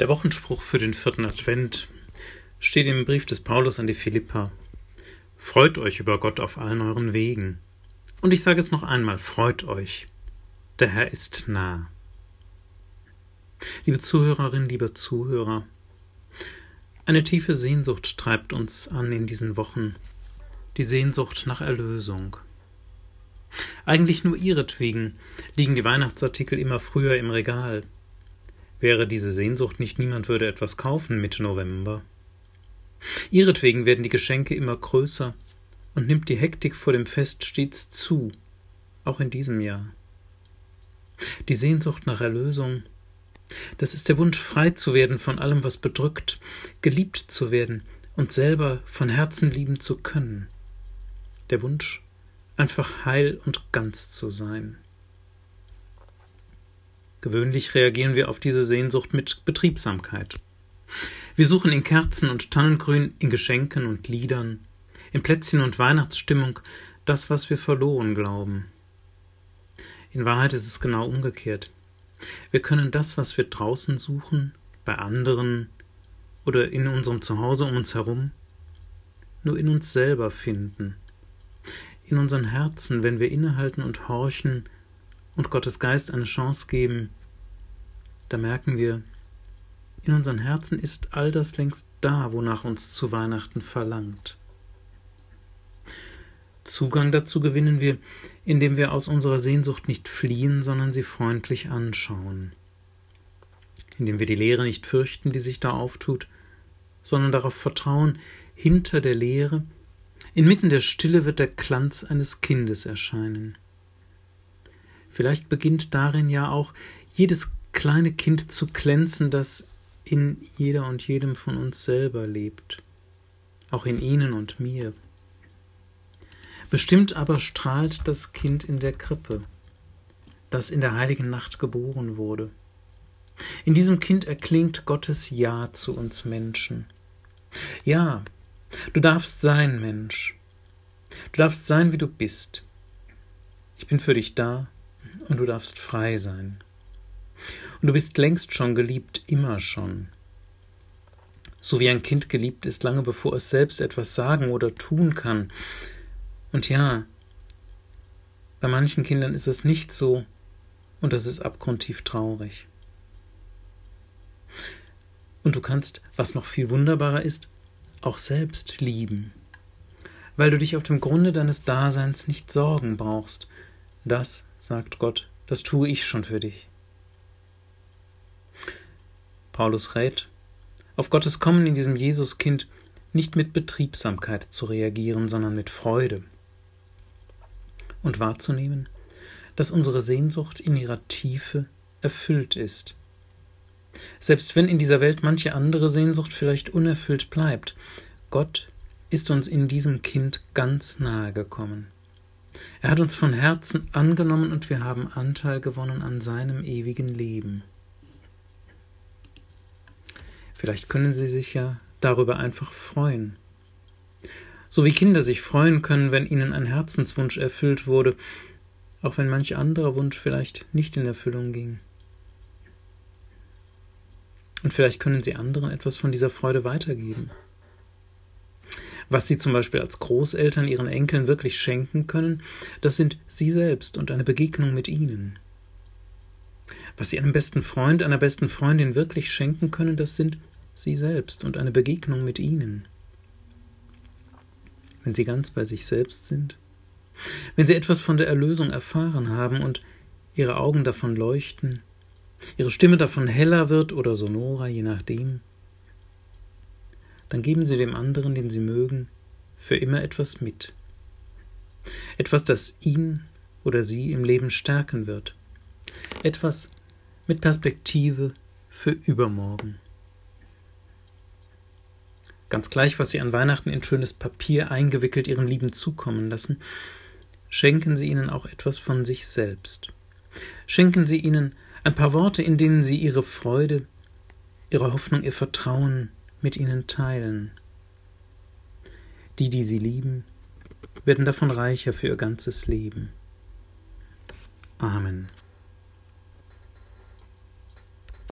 Der Wochenspruch für den vierten Advent steht im Brief des Paulus an die Philippa. Freut euch über Gott auf allen euren Wegen. Und ich sage es noch einmal, freut euch. Der Herr ist nah. Liebe Zuhörerinnen, lieber Zuhörer, eine tiefe Sehnsucht treibt uns an in diesen Wochen, die Sehnsucht nach Erlösung. Eigentlich nur ihretwegen liegen die Weihnachtsartikel immer früher im Regal, Wäre diese Sehnsucht nicht, niemand würde etwas kaufen Mitte November. Ihretwegen werden die Geschenke immer größer und nimmt die Hektik vor dem Fest stets zu, auch in diesem Jahr. Die Sehnsucht nach Erlösung, das ist der Wunsch, frei zu werden von allem, was bedrückt, geliebt zu werden und selber von Herzen lieben zu können. Der Wunsch, einfach heil und ganz zu sein. Gewöhnlich reagieren wir auf diese Sehnsucht mit Betriebsamkeit. Wir suchen in Kerzen und Tannengrün, in Geschenken und Liedern, in Plätzchen und Weihnachtsstimmung das, was wir verloren glauben. In Wahrheit ist es genau umgekehrt. Wir können das, was wir draußen suchen, bei anderen oder in unserem Zuhause um uns herum, nur in uns selber finden. In unseren Herzen, wenn wir innehalten und horchen, und Gottes Geist eine Chance geben, da merken wir, in unseren Herzen ist all das längst da, wonach uns zu Weihnachten verlangt. Zugang dazu gewinnen wir, indem wir aus unserer Sehnsucht nicht fliehen, sondern sie freundlich anschauen, indem wir die Leere nicht fürchten, die sich da auftut, sondern darauf vertrauen, hinter der Leere, inmitten der Stille wird der Glanz eines Kindes erscheinen. Vielleicht beginnt darin ja auch jedes kleine Kind zu glänzen, das in jeder und jedem von uns selber lebt, auch in Ihnen und mir. Bestimmt aber strahlt das Kind in der Krippe, das in der heiligen Nacht geboren wurde. In diesem Kind erklingt Gottes Ja zu uns Menschen. Ja, du darfst sein, Mensch. Du darfst sein, wie du bist. Ich bin für dich da und du darfst frei sein. Und du bist längst schon geliebt, immer schon. So wie ein Kind geliebt ist, lange bevor es selbst etwas sagen oder tun kann. Und ja, bei manchen Kindern ist es nicht so, und das ist abgrundtief traurig. Und du kannst, was noch viel wunderbarer ist, auch selbst lieben, weil du dich auf dem Grunde deines Daseins nicht sorgen brauchst, das, sagt Gott, das tue ich schon für dich. Paulus rät, auf Gottes Kommen in diesem Jesuskind nicht mit Betriebsamkeit zu reagieren, sondern mit Freude und wahrzunehmen, dass unsere Sehnsucht in ihrer Tiefe erfüllt ist. Selbst wenn in dieser Welt manche andere Sehnsucht vielleicht unerfüllt bleibt, Gott ist uns in diesem Kind ganz nahe gekommen. Er hat uns von Herzen angenommen und wir haben Anteil gewonnen an seinem ewigen Leben. Vielleicht können Sie sich ja darüber einfach freuen. So wie Kinder sich freuen können, wenn ihnen ein Herzenswunsch erfüllt wurde, auch wenn manch anderer Wunsch vielleicht nicht in Erfüllung ging. Und vielleicht können Sie anderen etwas von dieser Freude weitergeben. Was sie zum Beispiel als Großeltern ihren Enkeln wirklich schenken können, das sind sie selbst und eine Begegnung mit ihnen. Was sie einem besten Freund, einer besten Freundin wirklich schenken können, das sind sie selbst und eine Begegnung mit ihnen. Wenn sie ganz bei sich selbst sind, wenn sie etwas von der Erlösung erfahren haben und ihre Augen davon leuchten, ihre Stimme davon heller wird oder sonorer, je nachdem, dann geben Sie dem anderen, den Sie mögen, für immer etwas mit. Etwas, das ihn oder sie im Leben stärken wird. Etwas mit Perspektive für übermorgen. Ganz gleich, was Sie an Weihnachten in schönes Papier eingewickelt Ihren Lieben zukommen lassen, schenken Sie ihnen auch etwas von sich selbst. Schenken Sie ihnen ein paar Worte, in denen Sie Ihre Freude, Ihre Hoffnung, Ihr Vertrauen, mit ihnen teilen. Die, die sie lieben, werden davon reicher für ihr ganzes Leben.